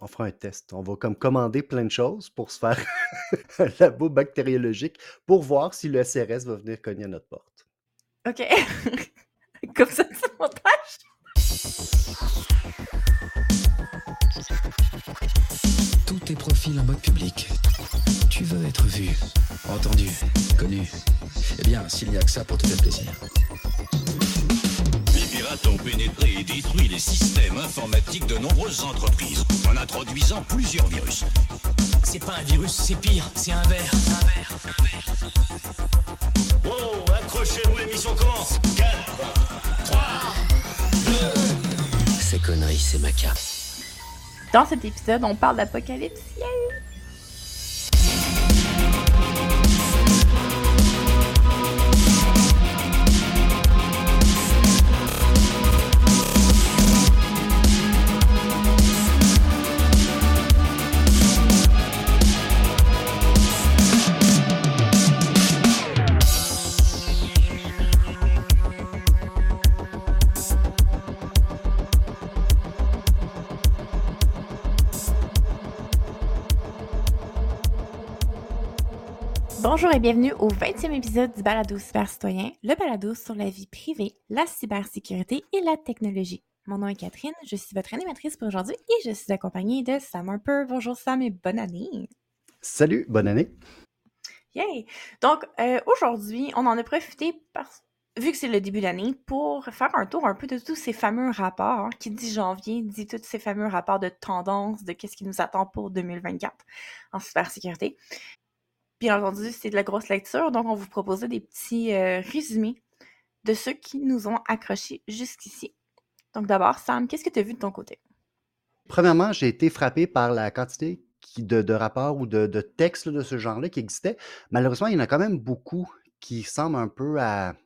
on fera un test. On va comme commander plein de choses pour se faire un labo bactériologique pour voir si le SRS va venir cogner à notre porte. OK. comme ça, c'est montage. Tous tes profils en mode public. Tu veux être vu, entendu, connu. Eh bien, s'il n'y a que ça pour te faire plaisir. Pénétré et détruit les systèmes informatiques de nombreuses entreprises en introduisant plusieurs virus. C'est pas un virus, c'est pire, c'est un verre. Un verre, un verre. Wow, accrochez-vous, l'émission commence 4, 3, Ces conneries, c'est ma carte. Dans cet épisode, on parle d'apocalypse. Yay! Et bienvenue au 20e épisode du Balado Cyber Citoyen, le balado sur la vie privée, la cybersécurité et la technologie. Mon nom est Catherine, je suis votre animatrice pour aujourd'hui et je suis accompagnée de Sam Harper. Bonjour Sam et bonne année! Salut, bonne année. Yay! Donc, euh, aujourd'hui, on en a profité, parce- vu que c'est le début d'année, pour faire un tour un peu de tous ces fameux rapports. hein, qui dit janvier, dit tous ces fameux rapports de tendance, de qu'est-ce qui nous attend pour 2024 en cybersécurité. Bien entendu, c'est de la grosse lecture, donc on vous proposait des petits euh, résumés de ceux qui nous ont accrochés jusqu'ici. Donc d'abord, Sam, qu'est-ce que tu as vu de ton côté? Premièrement, j'ai été frappé par la quantité de, rapports ou de, de textes de ce genre-là qui existaient. Malheureusement, il y en a quand même beaucoup qui semblent un peu à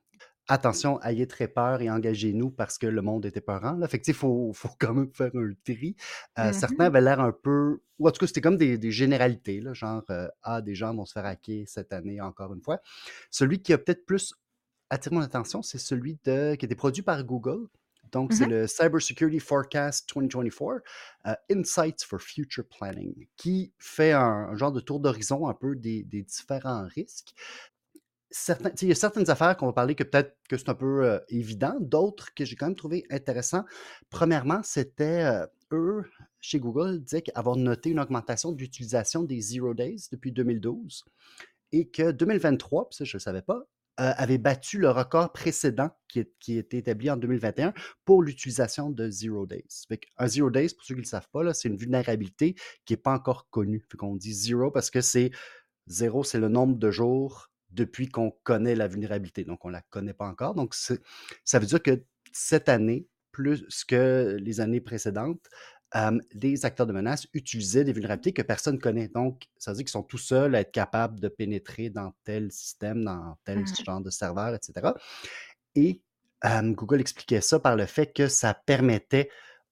attention, ayez très peur et engagez-nous parce que le monde était peurant. Là. Fait que, il faut, faut quand même faire un tri. Euh, Mhm. Certains avaient l'air un peu. Ou en tout cas, c'était comme des, des généralités, là, genre euh, Ah, des gens vont se faire hacker cette année encore une fois. Celui qui a peut-être plus attiré mon attention, c'est celui de, qui a été produit par Google. Donc, c'est Mhm. le Cybersecurity Forecast 2024, euh, Insights for Future Planning, qui fait un, un genre de tour d'horizon un peu des, des différents risques. Il y a certaines affaires qu'on va parler que peut-être que c'est un peu euh, évident, d'autres que j'ai quand même trouvé intéressants. Premièrement, c'était euh, eux, chez Google, disaient avoir noté une augmentation de l'utilisation des Zero Days depuis 2012 et que 2023, puis ça je ne le savais pas, euh, avait battu le record précédent qui, était établi en 2021 pour l'utilisation de Zero Days. Fait un Zero Days, pour ceux qui ne le savent pas, c'est une vulnérabilité qui n'est pas encore connue. Fait dit zéro parce que c'est zéro, c'est le nombre de jours depuis qu'on connaît la vulnérabilité. Donc, on ne la connaît pas encore. Donc, ça veut dire que cette année, plus que les années précédentes, euh, les acteurs de menace utilisaient des vulnérabilités que personne ne connaît. Donc, ça veut dire qu'ils sont tout seuls à être capables de pénétrer dans tel système, dans tel Mhm. genre de serveur, etc. Et euh, Google expliquait ça par le fait que ça permettait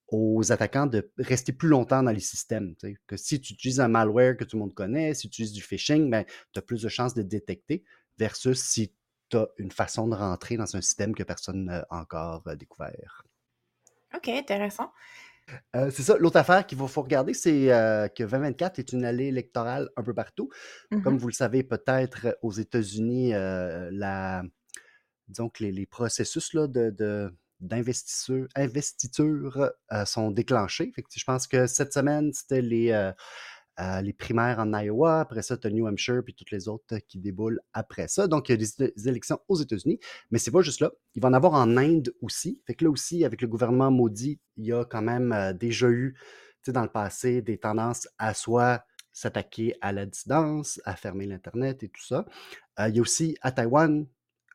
aux attaquants de rester plus longtemps dans les systèmes. Que si tu utilises un malware que tout le monde connaît, si tu utilises du phishing, ben, tu as plus de chances de détecter versus si tu as une façon de rentrer dans un système que personne n'a encore euh, découvert. Ok, intéressant. Euh, c'est ça. L'autre affaire qu'il faut, regarder, c'est euh, que 2024 est une allée électorale un peu partout. Comme Mhm. vous le savez, peut-être aux États-Unis, euh, la, disons que les, les processus là, de, de- euh, sont déclenchés. Fait je pense que cette semaine, c'était les, euh, euh, les primaires en Iowa. Après ça, tu as New Hampshire, puis toutes les autres qui déboulent après ça. Donc, il y a des, élections aux États-Unis. Mais c'est pas juste là. Il va en avoir en Inde aussi. Fait que là aussi, avec le gouvernement maudit, il y a quand même euh, déjà eu, dans le passé, des tendances à soit s'attaquer à la dissidence, à fermer l'Internet et tout ça. Euh, il y a aussi à Taïwan,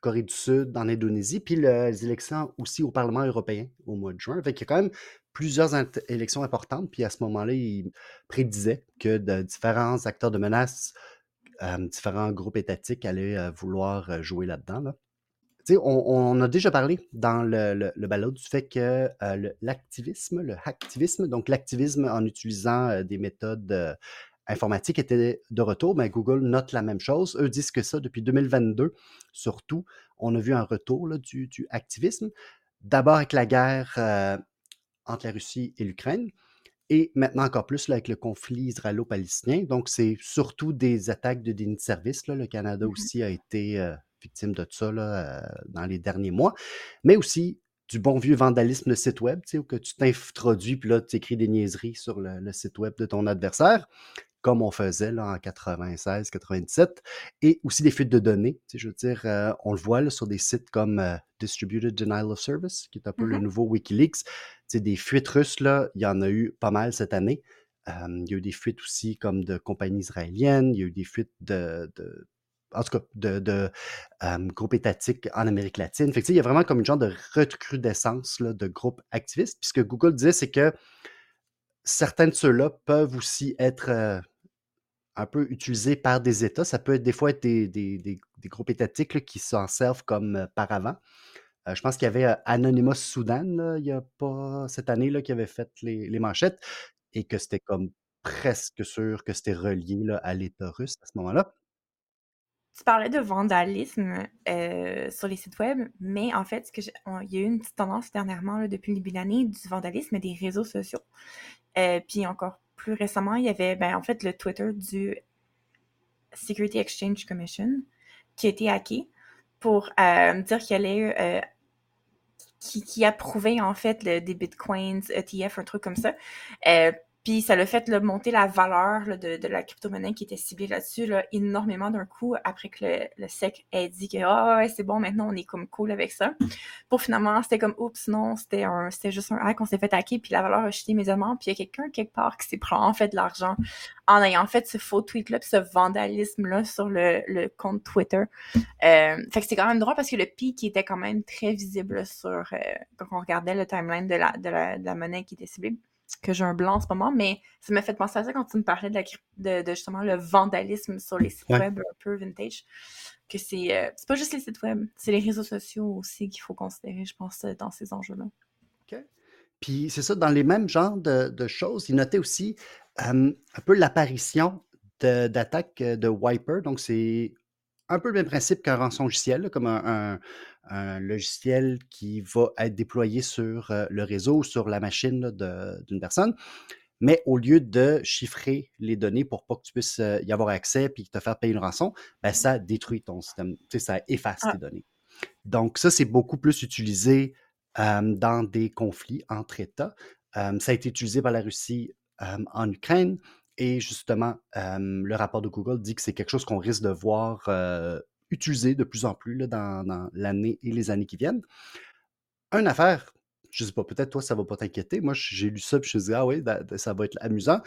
Corée du Sud, en Indonésie, puis le- les élections aussi au Parlement européen au mois de juin. Fait qu'il y a quand même plusieurs élections importantes. Puis à ce moment-là, il prédisait que différents acteurs de menace, différents groupes étatiques allaient vouloir jouer là-dedans. on, on a déjà parlé dans le, le, balado du fait que l'activisme, le hacktivisme, donc l'activisme en utilisant des méthodes informatiques était de retour, mais Google note la même chose. Eux disent que ça, depuis 2022, surtout, on a vu un retour là, du, du activisme. D'abord avec la guerre euh, entre la Russie et l'Ukraine, et maintenant encore plus là, avec le conflit israélo-palestinien. Donc, c'est surtout des attaques de déni de service. Là. Le Canada Mhm. aussi a été euh, victime de ça là, euh, dans les derniers mois, mais aussi du bon vieux vandalisme de site web, tu sais, où que tu t'introduis, puis là, tu écris des niaiseries sur le, le site web de ton adversaire comme on faisait là, en 96, 97, et aussi des fuites de données. Je veux dire, euh, on le voit là, sur des sites comme euh, Distributed Denial of Service, qui est un peu le Mhm. nouveau Wikileaks. Des fuites russes, là, il y en a eu pas mal cette année. Euh, il y a eu des fuites aussi comme de compagnies israéliennes, il y a eu des fuites de, de- en tout cas, de, de euh, groupes étatiques en Amérique latine. Fait que, il y a vraiment comme une genre de recrudescence là, de groupes activistes. Puis ce que Google disait, c'est que certains de ceux-là peuvent aussi être euh, un peu utilisés par des États. Ça peut être des fois être des, des- des- groupes étatiques qui s'en servent comme euh, paravent. Je pense qu'il y avait Anonymous Soudan, il n'y a pas cette année, là, qui avait fait les, les manchettes et que c'était comme presque sûr que c'était relié à l'État russe à ce moment-là. Tu parlais de vandalisme sur les sites web, mais en fait, il y a eu une petite tendance dernièrement, depuis le début de l'année, du vandalisme des réseaux sociaux. Puis encore plus récemment, il y avait ben, en fait le Twitter du Security Exchange Commission qui a été hacké pour euh, dire qu'il allait euh, qui, qui approuvait en fait le- des bitcoins, ETF, un truc comme ça. Euh, puis ça l'a fait là, monter la valeur de, la crypto-monnaie qui était ciblée là-dessus là, énormément d'un coup après que le, SEC ait dit que ah ouais, c'est bon, maintenant on est comme cool avec ça. Pour finalement, c'était comme oups, non, c'était un c'était juste un hack, on s'est fait hacker, puis la valeur a chuté immédiatement, puis il y a quelqu'un quelque part qui s'est pris en fait de l'argent en ayant fait ce faux tweet-là, puis ce vandalisme-là sur le, le compte Twitter. Euh, fait que c'est quand même drôle parce que le pic était quand même très visible sur euh, quand on regardait le timeline de la, de la, de la monnaie qui était ciblée que j'ai un blanc en ce moment, mais ça m'a fait penser à ça quand tu me parlais de, la, de, de justement le vandalisme sur les sites Ouais. web un peu vintage. Que c'est euh, c'est pas juste les sites web, c'est les réseaux sociaux aussi qu'il faut considérer, je pense, euh, dans ces enjeux-là. OK. Puis c'est ça, dans les mêmes genres de, de choses, il notait aussi euh, un peu l'apparition d'attaques euh, de Wiper. Donc, c'est un peu le même principe qu'un rançongiciel, là, comme un, un- un logiciel qui va être déployé sur euh, le réseau ou sur la machine d'une personne. Mais au lieu de chiffrer les données pour pas que tu puisses euh, y avoir accès puis te faire payer une rançon, ben, ça détruit ton système. Tu sais, ça efface Ah. tes données. Donc, ça, c'est beaucoup plus utilisé euh, dans des conflits entre États. Euh, ça a été utilisé par la Russie euh, en Ukraine. Et justement, euh, le rapport de Google dit que c'est quelque chose qu'on risque de voir euh, utilisé de plus en plus là, dans, dans l'année et les années qui viennent. Une affaire, je sais pas, peut-être toi, ça va pas t'inquiéter. Moi, j'ai lu ça, puis je me suis dit, ah oui, ça va être amusant.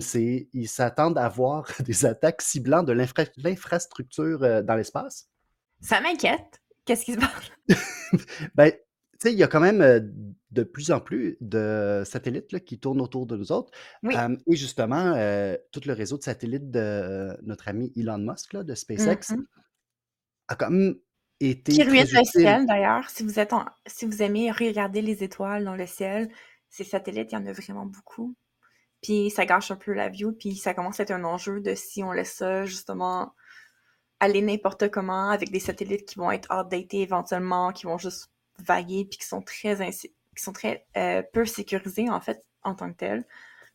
C'est, ils s'attendent à voir des attaques ciblant de l'infra- l'infrastructure dans l'espace. Ça m'inquiète. Qu'est-ce qui se passe? Ben, tu sais, il y a quand même euh, de plus en plus de satellites là, qui tournent autour de nous autres. Oui. Euh, et justement, euh, tout le réseau de satellites de notre ami Elon Musk là, de SpaceX Mhm. a quand même été ruine le ciel, d'ailleurs. Si vous êtes en- si vous aimez regarder les étoiles dans le ciel, ces satellites, il y en a vraiment beaucoup. Puis ça gâche un peu la view, puis ça commence à être un enjeu de si on laisse ça justement aller n'importe comment avec des satellites qui vont être outdated éventuellement, qui vont juste vaguer, puis qui sont très qui sont très euh, peu sécurisés en fait en tant que tels.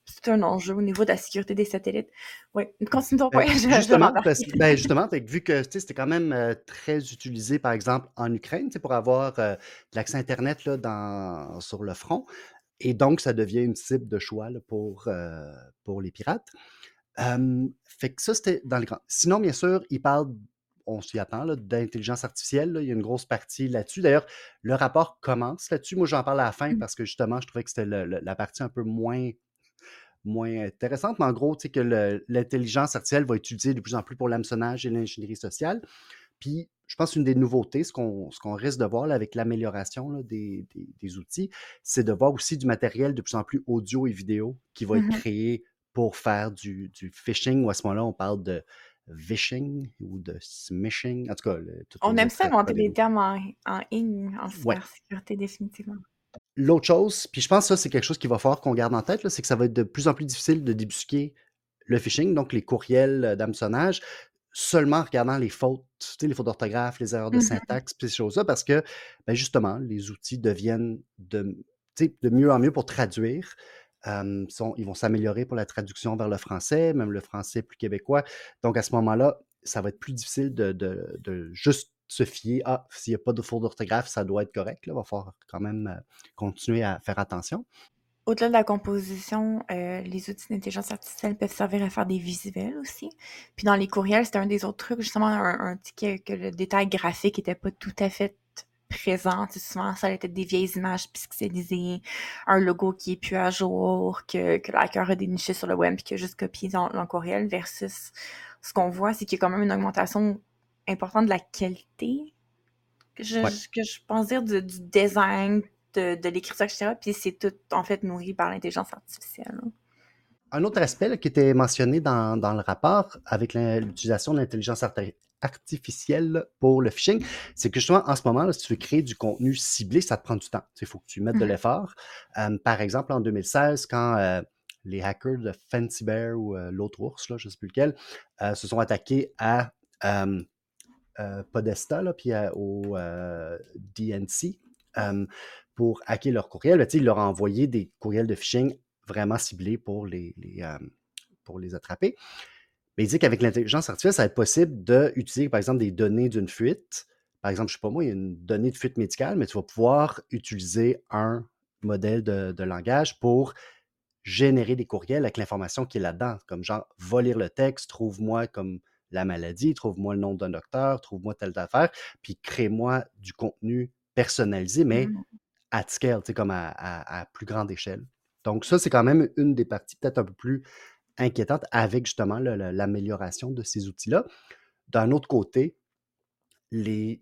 C'est un enjeu au niveau de la sécurité des satellites. Oui, je- je vais justement, parce, ben, justement fait vu que c'était quand même euh, très utilisé, par exemple, en Ukraine, pour avoir euh, de l'accès Internet là, dans, sur le front. Et donc, ça devient une cible de choix là, pour, euh, pour les pirates. Euh, fait que ça, c'était dans les grands. Sinon, bien sûr, il parle, on s'y attend, d'intelligence artificielle. là. Il y a une grosse partie là-dessus. D'ailleurs, le rapport commence là-dessus. Moi, j'en parle à la fin Mm. parce que justement, je trouvais que c'était la partie un peu moins, moins intéressante. Mais en gros, tu sais que l'intelligence artificielle va être utilisée de plus en plus pour l'hameçonnage et l'ingénierie sociale. Puis, je pense qu'une des nouveautés, ce qu'on risque de voir là, avec l'amélioration des, des- des outils, c'est de voir aussi du matériel de plus en plus audio et vidéo qui va être Mhm. créé pour faire du, du phishing, ou à ce moment-là, on parle de vishing ou de smishing. En tout cas, le- On aime ça inventer des termes en, en ligne, en Ouais. cybersécurité, définitivement. L'autre chose, puis je pense que ça, c'est quelque chose qu'il va falloir qu'on garde en tête, c'est que ça va être de plus en plus difficile de débusquer le phishing, donc les courriels euh, d'hameçonnage, seulement en regardant les fautes, tu sais, les fautes d'orthographe, les erreurs de Mhm. syntaxe, puis ces choses-là, parce que ben, justement, les outils deviennent de, de mieux en mieux pour traduire ils vont s'améliorer pour la traduction vers le français, même le français plus québécois. Donc, à ce moment-là, ça va être plus difficile de, juste se fier à s'il n'y a pas de faute d'orthographe, ça doit être correct. Il va falloir quand même continuer à faire attention. Au-delà de la composition, les outils d'intelligence artificielle peuvent servir à faire des visuels aussi. Puis dans les courriels, c'était un des autres trucs, justement, un, un petit que, le détail graphique était pas tout à fait présent. Tu sais, souvent, ça était des vieilles images pixelisées, un logo qui est plus à jour, que, que le hacker a déniché sur le web puis qu'il a juste copié dans, dans le courriel, versus ce qu'on voit, c'est qu'il y a quand même une augmentation importante de la qualité, que je, Ouais. que je pense dire, du, du design, de, de l'écriture, etc. Puis c'est tout, en fait, nourri par l'intelligence artificielle. là. Un autre aspect là, qui était mentionné dans, dans le rapport avec l'utilisation de l'intelligence arti- artificielle pour le phishing, c'est que justement, en ce moment, là, si tu veux créer du contenu ciblé, ça te prend du temps. Il faut que tu mettes de Mhm. l'effort. Euh, par exemple, en 2016, quand euh, les hackers de Fancy Bear ou euh, l'autre ours, là, je ne sais plus lequel, euh, se sont attaqués à Podesta, là, puis à- au DNC, pour hacker leur courriel, sais, ils leur ont envoyé des courriels de phishing vraiment ciblés pour les, les, pour les attraper. Mais il dit qu'avec l'intelligence artificielle, ça va être possible d'utiliser, par exemple, des données d'une fuite. Par exemple, je ne sais pas moi, il y a une donnée de fuite médicale, mais tu vas pouvoir utiliser un modèle de, de langage pour générer des courriels avec l'information qui est là-dedans. Comme genre, va lire le texte, trouve-moi comme la maladie, trouve-moi le nom d'un docteur, trouve-moi telle affaire, puis crée-moi du contenu personnalisé, mais Mhm. at scale, comme à, à- à plus grande échelle. Donc, ça, c'est quand même une des parties peut-être un peu plus inquiétantes avec justement l'amélioration de ces outils-là. D'un autre côté, les,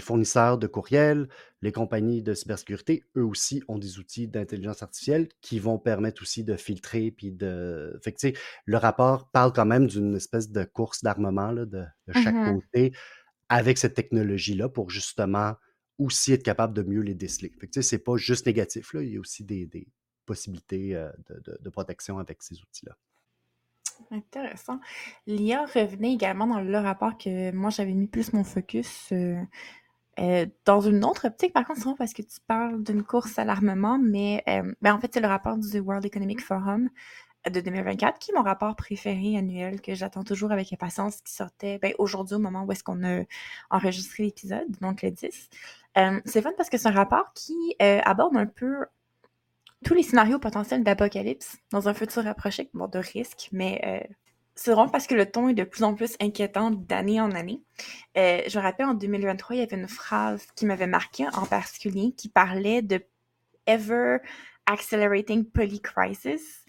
fournisseurs de courriels, les compagnies de cybersécurité, eux aussi ont des outils d'intelligence artificielle qui vont permettre aussi de filtrer puis de. Fait que, le rapport parle quand même d'une espèce de course d'armement de, de chaque côté avec cette technologie-là pour justement aussi être capable de mieux les déceler. Fait que, c'est pas juste négatif, là, il y a aussi des, des possibilités euh, de, de- de protection avec ces outils-là. Intéressant. L'IA revenait également dans le rapport que moi j'avais mis plus mon focus euh, euh, dans une autre optique. Par contre, parce que tu parles d'une course à l'armement, mais euh, ben, en fait, c'est le rapport du World Economic Forum de 2024 qui est mon rapport préféré annuel que j'attends toujours avec impatience qui sortait ben, aujourd'hui au moment où est-ce qu'on a enregistré l'épisode, donc le 10. Euh, c'est fun parce que c'est un rapport qui euh, aborde un peu tous les scénarios potentiels d'apocalypse dans un futur approché, bon, de risque, mais euh, c'est vraiment parce que le ton est de plus en plus inquiétant d'année en année. Euh, je me rappelle en 2023, il y avait une phrase qui m'avait marqué en particulier qui parlait de ever accelerating polycrisis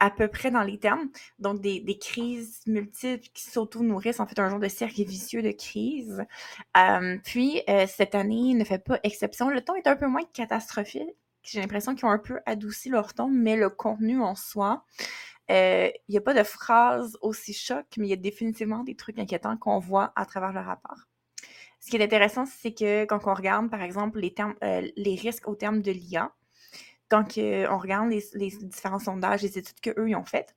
à peu près dans les termes. Donc, des, des crises multiples qui s'auto-nourrissent, en fait, un genre de cercle vicieux de crises. Euh, puis, euh, cette année ne fait pas exception. Le ton est un peu moins catastrophique. J'ai l'impression qu'ils ont un peu adouci leur ton, mais le contenu en soi, euh, il n'y a pas de phrase aussi choc, mais il y a définitivement des trucs inquiétants qu'on voit à travers le rapport. Ce qui est intéressant, c'est que quand on regarde, par exemple, les, termes, euh, les risques au terme de l'IA, quand on regarde les, différents sondages, les études qu'eux ont faites,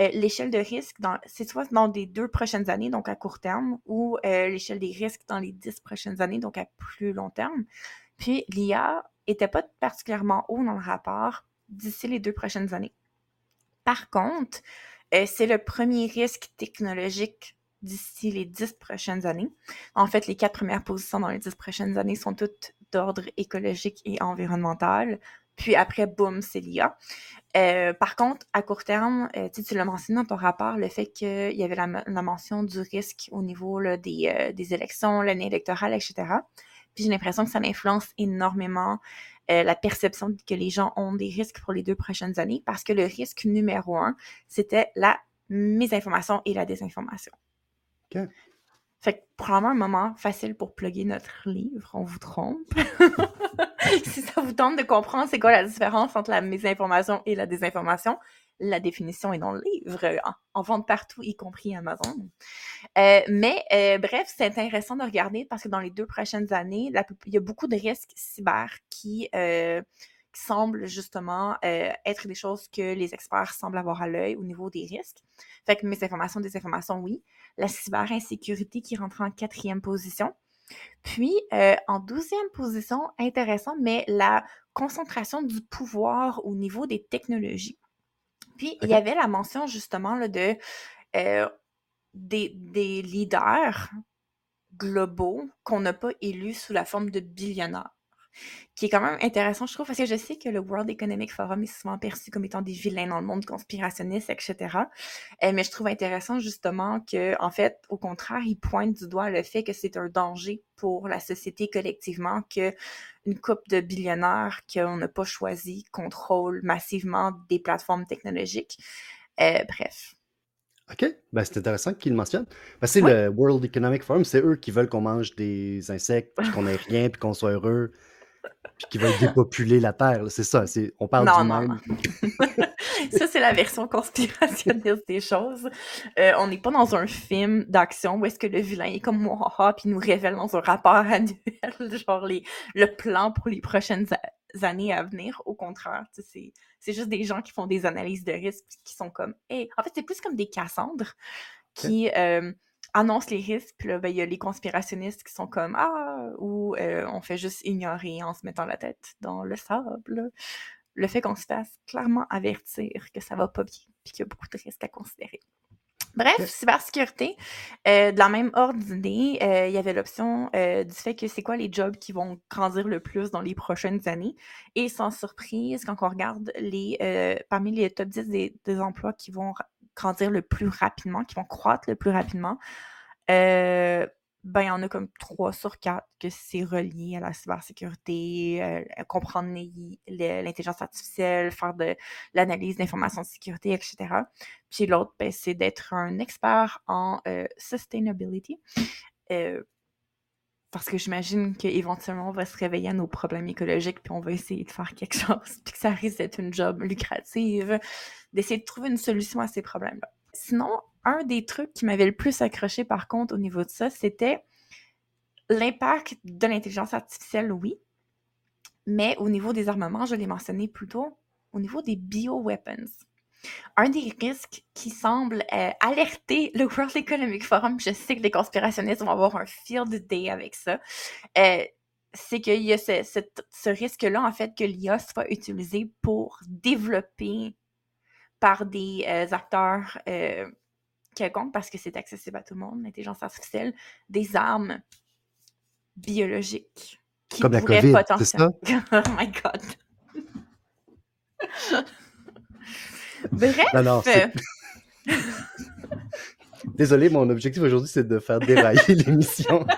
euh, l'échelle de risque, c'est soit dans les deux prochaines années, donc à court terme, ou l'échelle des risques dans les dix prochaines années, donc à plus long terme. Puis l'IA était pas particulièrement haut dans le rapport d'ici les deux prochaines années. Par contre, euh, c'est le premier risque technologique d'ici les dix prochaines années. En fait, les quatre premières positions dans les dix prochaines années sont toutes d'ordre écologique et environnemental. Puis après, boum, c'est l'IA. Euh, par contre, à court terme, euh, tu l'as mentionné dans ton rapport, le fait qu'il y avait la, mention du risque au niveau des, des élections, l'année électorale, etc. Puis j'ai l'impression que ça influence énormément euh, la perception que les gens ont des risques pour les deux prochaines années, parce que le risque numéro un, c'était la mésinformation et la désinformation. OK. Fait que probablement un moment facile pour plugger notre livre, on vous trompe. si ça vous tente de comprendre c'est quoi la différence entre la mésinformation et la désinformation, la définition est dans le livre, en, en vente partout, y compris Amazon. Euh, mais euh, bref, c'est intéressant de regarder parce que dans les deux prochaines années, il y a beaucoup de risques cyber qui, euh, semblent justement être des choses que les experts semblent avoir à l'œil au niveau des risques. Fait que mes informations, des informations, oui. La cyber-insécurité qui rentre en quatrième position. Puis, en douzième position, intéressant, mais la concentration du pouvoir au niveau des technologies. Puis, il y avait la mention justement là, de euh, des, des leaders globaux qu'on n'a pas élus sous la forme de billionnaires. Qui est quand même intéressant, je trouve, parce que je sais que le World Economic Forum est souvent perçu comme étant des vilains dans le monde conspirationniste, etc. Euh, mais je trouve intéressant justement que, en fait, au contraire, ils pointent du doigt le fait que c'est un danger pour la société collectivement que une couple de billionnaires qu'on n'a pas choisi contrôlent massivement des plateformes technologiques. Euh, bref. OK. Ben, c'est intéressant qu'ils le mentionnent. Ben, c'est Ouais. le World Economic Forum, c'est eux qui veulent qu'on mange des insectes, qu'on ait rien, puis qu'on soit heureux, puis qui veulent dépopuler la Terre. C'est ça. On parle Non, du non, même. non. Ça, c'est la version conspirationniste des choses. Euh, on n'est pas dans un film d'action où est-ce que le vilain est comme moi, puis nous révèle dans un rapport annuel, genre les, le plan pour les prochaines années à venir. Au contraire, c'est juste des gens qui font des analyses de risque, qui sont comme, hey, en fait, c'est plus comme des Cassandres qui euh, annoncent les risques, puis là, ben, il y a les conspirationnistes qui sont comme, ah, ou euh, on fait juste ignorer en se mettant la tête dans le sable le fait qu'on se fasse clairement avertir que ça va pas bien puis qu'il y a beaucoup de risques à considérer. Bref, cybersécurité, euh, de la même ordre d'idée, euh, il y avait l'option euh, du fait que c'est quoi les jobs qui vont grandir le plus dans les prochaines années. Et sans surprise, quand on regarde les parmi les top 10 des, des emplois qui vont grandir le plus rapidement, qui vont croître le plus rapidement, euh, ben, il y en a comme 3 sur 4 que c'est relié à la cybersécurité, euh, comprendre l'intelligence artificielle, faire de l'analyse d'informations de sécurité, etc. Puis l'autre, ben, c'est d'être un expert en euh, sustainability. Euh, parce que j'imagine qu'éventuellement, on va se réveiller à nos problèmes écologiques, puis on va essayer de faire quelque chose, puis que ça risque d'être une job lucrative, d'essayer de trouver une solution à ces problèmes-là. Sinon, un des trucs qui m'avait le plus accroché, par contre, au niveau de ça, c'était l'impact de l'intelligence artificielle, oui, mais au niveau des armements, je l'ai mentionné plus tôt, au niveau des bioweapons. Un des risques qui semble euh, alerter le World Economic Forum, je sais que les conspirationnistes vont avoir un field day avec ça, euh, c'est qu'il y a ce, ce- ce risque-là, en fait, que l'IA soit utilisée pour développer par des euh, acteurs quelconques, parce que c'est accessible à tout le monde, l'intelligence artificielle, des armes biologiques qui Comme la COVID, c'est potentiellement... oh my God! Bref, Non, non, Désolé, mon objectif aujourd'hui, c'est de faire dérailler l'émission.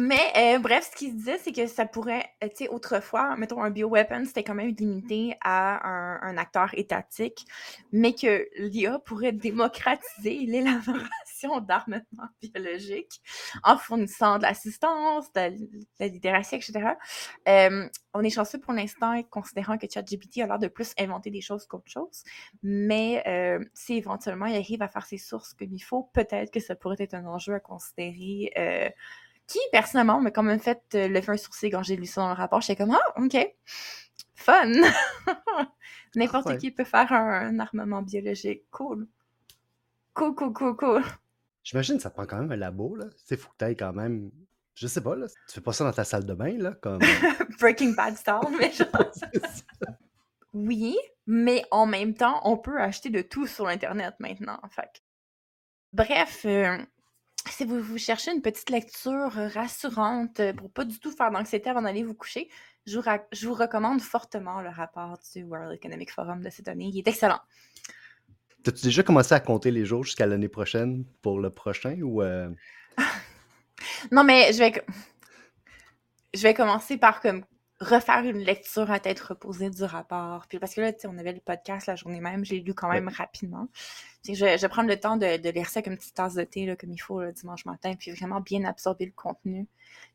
Mais euh, bref, ce qu'il disait, c'est que ça pourrait, euh, tu sais, autrefois, mettons, un bioweapon, c'était quand même limité à un, acteur étatique, mais que l'IA pourrait démocratiser l'élaboration d'armements biologiques en fournissant de l'assistance, de, la- littératie, etc. Euh, on est chanceux pour l'instant, considérant que ChatGPT a l'air de plus inventer des choses qu'autre chose, mais euh, si éventuellement il arrive à faire ses sources comme il faut, peut-être que ça pourrait être un enjeu à considérer. Euh, qui, personnellement, m'a quand même fait euh, lever un sourcil quand j'ai lu ça dans le rapport. J'étais comme, ah, OK, fun! N'importe Ouais. qui peut faire un, un armement biologique. Cool. Cool, cool, cool, cool. J'imagine que ça prend quand même un labo, là. Sais, faut que quand même... Je sais pas, là. Tu fais pas ça dans ta salle de bain, là, comme... Breaking Bad style, mais genre, C'est oui, mais en même temps, on peut acheter de tout sur Internet maintenant. Fait. Bref, euh, si vous, vous cherchez une petite lecture euh, rassurante euh, pour pas du tout faire d'anxiété avant d'aller vous coucher, je vous, je vous recommande fortement le rapport du World Economic Forum de cette année. Il est excellent. T'as-tu déjà commencé à compter les jours jusqu'à l'année prochaine pour le prochain ou... euh, Non, mais je vais, je vais commencer par comme refaire une lecture à tête reposée du rapport. Puis parce que là, tu sais, on avait le podcast la journée même, je l'ai lu quand même rapidement. Puis je, vais- je vais prendre le temps de, de lire ça comme une petite tasse de thé, là, comme il faut, le dimanche matin, puis vraiment bien absorber le contenu.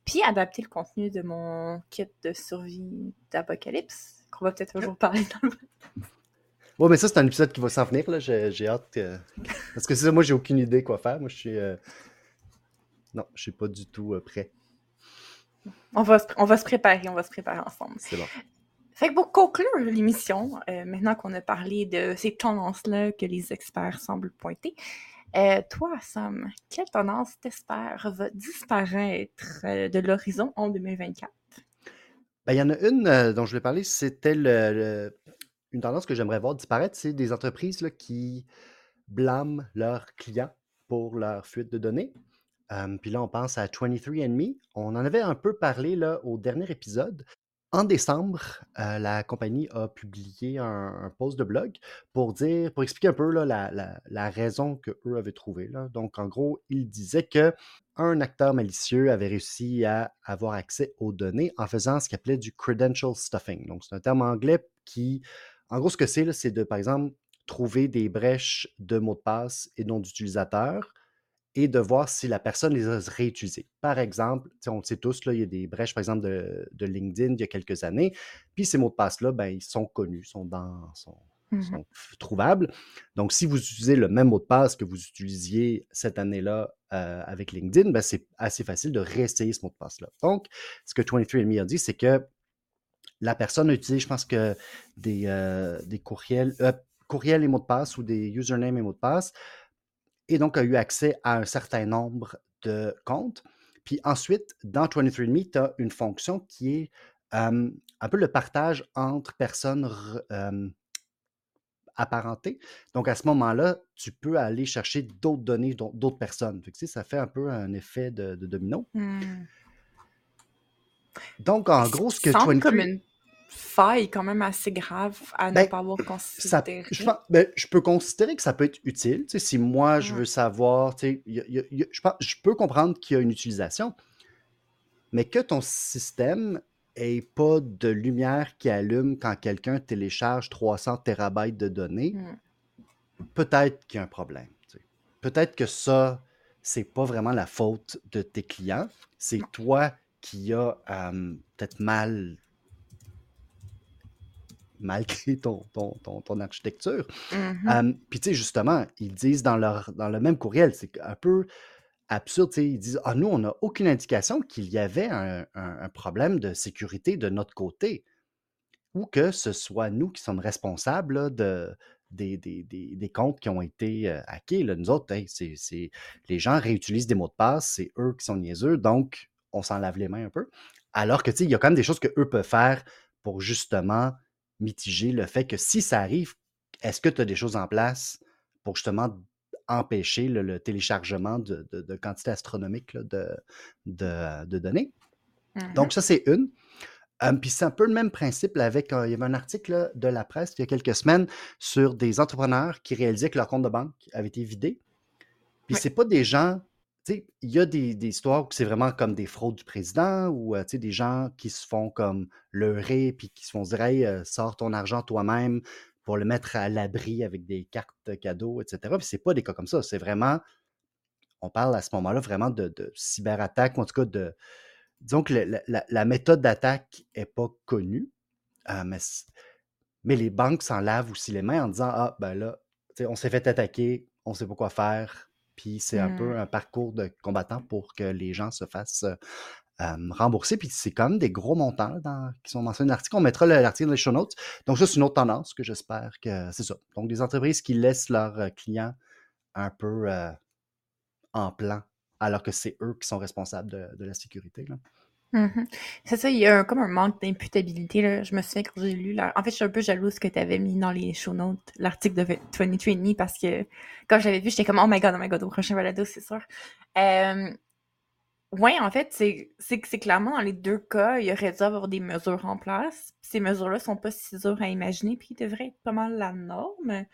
Puis adapter le contenu de mon kit de survie d'apocalypse, qu'on va peut-être toujours parler dans le... Ouais, mais ça, c'est un épisode qui va s'en venir, là. J'ai j'ai hâte que... Parce que c'est ça, moi, j'ai aucune idée quoi faire. Moi, je suis... euh, Non, je suis pas du tout euh, prêt. On va, se, on va se préparer, on va se préparer ensemble. C'est bon. Fait que pour conclure l'émission, euh, maintenant qu'on a parlé de ces tendances-là que les experts semblent pointer, Euh, toi, Sam, quelle tendance t'espères va disparaître euh, de l'horizon en 2024? Ben, il y en a une dont je voulais parler, c'était le, le- une tendance que j'aimerais voir disparaître, c'est des entreprises là, qui blâment leurs clients pour leur fuite de données. Puis là, on pense à 23andMe. On en avait un peu parlé au dernier épisode. En décembre, la compagnie a publié un, post de blog pour dire, expliquer un peu la, la- raison que eux avaient trouvée. Donc, en gros, ils disaient que un acteur malicieux avait réussi à avoir accès aux données en faisant ce qu'il appelait du credential stuffing. Donc, c'est un terme anglais qui, en gros, ce que c'est, c'est de, par exemple, trouver des brèches de mots de passe et noms d'utilisateurs et de voir si la personne les a réutilisés. Par exemple, on le sait tous, là, il y a des brèches, par exemple, de, de LinkedIn il y a quelques années, puis ces mots de passe-là, ben, ils sont connus, sont, dans, sont, sont f- trouvables. Donc, si vous utilisez le même mot de passe que vous utilisiez cette année-là euh, avec LinkedIn, ben, c'est assez facile de réessayer ce mot de passe-là. Donc, ce que 23andMe a dit, c'est que la personne a utilisé, je pense que des, euh, des courriels, euh, courriels et mots de passe ou des usernames et mots de passe, et donc a eu accès à un certain nombre de comptes. Puis ensuite, dans 23andMe, tu as une fonction qui est euh, un peu le partage entre personnes re- euh, apparentées. Donc à ce moment-là, tu peux aller chercher d'autres données d'au- d'autres personnes. Fait que, tu sais, ça fait un peu un effet de, de domino. Hmm. Donc en gros, ce que semble 23 comme une faille quand même assez grave à ne Ben, pas avoir ça, considéré. je, pense- ben, je peux considérer que ça peut être utile. Tu sais, si moi, je veux savoir, tu sais, il y a- y a- y a- je, je peux comprendre qu'il y a une utilisation, mais que ton système ait pas de lumière qui allume quand quelqu'un télécharge 300 terabytes de données, Hmm. peut-être qu'il y a un problème. Peut-être que ça, c'est pas vraiment la faute de tes clients, c'est toi qui as euh, peut-être mal mal créé ton, ton, ton, ton architecture. Mhm. Euh, Puis, tu sais, justement, ils disent dans, leur, dans le même courriel, c'est un peu absurde, ils disent Ah, nous, on n'a aucune indication qu'il y avait un, un- un problème de sécurité de notre côté, ou que ce soit nous qui sommes responsables là, de, des, des- des- des comptes qui ont été euh, hackés. là. Nous autres, hey, les gens réutilisent des mots de passe, c'est eux qui sont niaiseux, donc on s'en lave les mains un peu. Alors que, tu sais, il y a quand même des choses qu'eux peuvent faire pour justement mitiger le fait que si ça arrive, est-ce que tu as des choses en place pour justement empêcher le, le téléchargement de, de, de quantités astronomiques là, de, données? Donc, ça, c'est une. Puis c'est un peu le même principe avec, il y avait un article là, de la presse il y a quelques semaines sur des entrepreneurs qui réalisaient que leur compte de banque avait été vidé. Puis Ouais. c'est pas des gens, il y a des, histoires où c'est vraiment comme des fraudes du président ou euh, des gens qui se font comme leurrer puis qui se font dire, hey, euh, sors ton argent toi-même pour le mettre à l'abri avec des cartes cadeaux, etc. Puis c'est pas des cas comme ça. C'est vraiment, on parle à ce moment-là vraiment de, de cyberattaque, ou en tout cas de, disons que la, méthode d'attaque n'est pas connue, euh, mais, mais les banques s'en lavent aussi les mains en disant Ah, ben là, on s'est fait attaquer, on sait pas quoi faire. Puis c'est un peu Hmm. un parcours de combattant pour que les gens se fassent euh, rembourser. Puis c'est quand même des gros montants là, dans- qui sont mentionnés dans l'article. On mettra le- l'article dans les show notes. Donc, ça, c'est une autre tendance que j'espère que c'est ça. Donc, des entreprises qui laissent leurs euh, clients un peu euh, en plan, alors que c'est eux qui sont responsables de, de la sécurité. là. Mhm. C'est ça, il y a un- comme un manque d'imputabilité. là. Je me souviens quand j'ai lu. la- En fait, je suis un peu jalouse que tu avais mis dans les show notes l'article de 23andMe parce que quand j'avais vu, j'étais comme Oh my god, oh my god, au prochain balado, c'est sûr. Euh... Ouais, en fait, c'est c'est que c'est clairement dans les deux cas, il y aurait dû avoir des mesures en place. Ces mesures-là sont pas si dures à imaginer, puis ils devraient être pas mal la norme.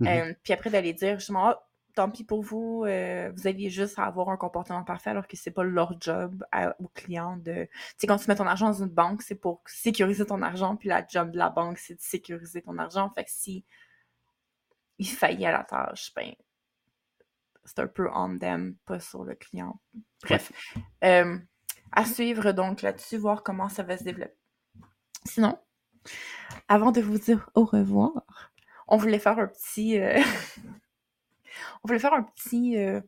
Mhm. Euh, puis après, d'aller dire justement, Ah, tant pis pour vous, euh, vous aviez juste à avoir un comportement parfait alors que c'est pas leur job à- aux clients de. Tu sais, quand tu mets ton argent dans une banque, c'est pour sécuriser ton argent, puis la job de la banque, c'est de sécuriser ton argent. Fait que si il faillit à la tâche, ben, c'est un peu on them, pas sur le client. Bref. Euh, à suivre donc là-dessus, voir comment ça va se développer. Sinon, avant de vous dire au revoir, on voulait faire un petit. euh, on voulait faire un petit, euh,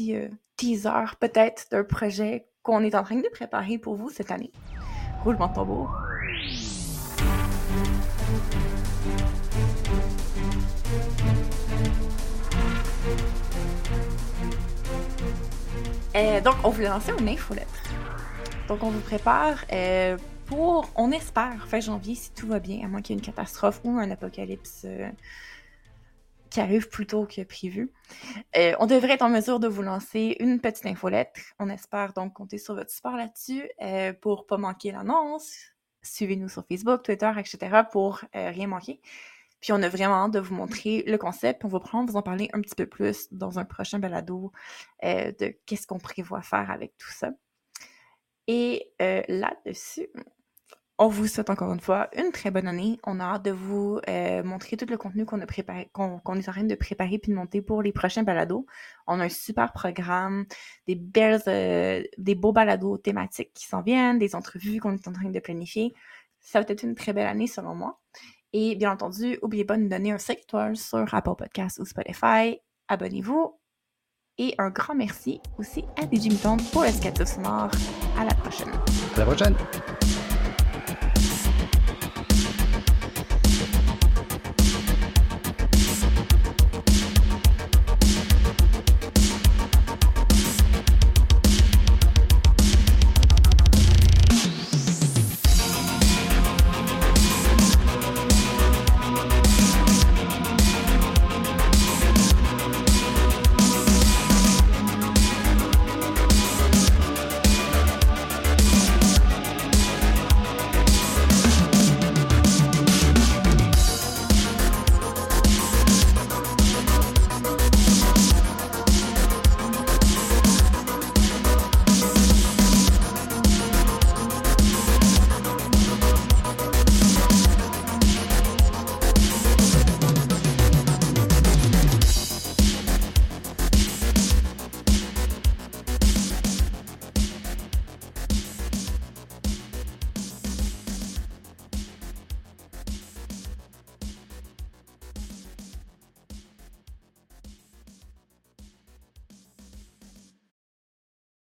euh, teaser, peut-être, d'un projet qu'on est en train de préparer pour vous cette année. Roulement de tambour. Euh, donc, on voulait lancer une infolettre. Donc, on vous prépare pour, on espère, fin janvier, si tout va bien, à moins qu'il y ait une catastrophe ou un apocalypse qui arrive plus tôt que prévu. Euh, on devrait être en mesure de vous lancer une petite infolettre. On espère donc compter sur votre support là-dessus euh, pour pas manquer l'annonce. Suivez-nous sur Facebook, Twitter, etc. pour euh, rien manquer. Puis on a vraiment hâte de vous montrer le concept. On va prendre vous en parler un petit peu plus dans un prochain balado euh, de qu'est-ce qu'on prévoit faire avec tout ça. Et là-dessus, on vous souhaite encore une fois une très bonne année. On a hâte de vous euh, montrer tout le contenu qu'on est en train de préparer puis de monter pour les prochains balados. On a un super programme, euh, des beaux balados thématiques qui s'en viennent, des entrevues qu'on est en train de planifier. Ça va être une très belle année selon moi. Et bien entendu, n'oubliez pas de nous donner un 5 étoiles sur Apple Podcasts ou Spotify. Abonnez-vous. Et un grand merci aussi à DJ Mouton pour le sonore. À la prochaine. À la prochaine!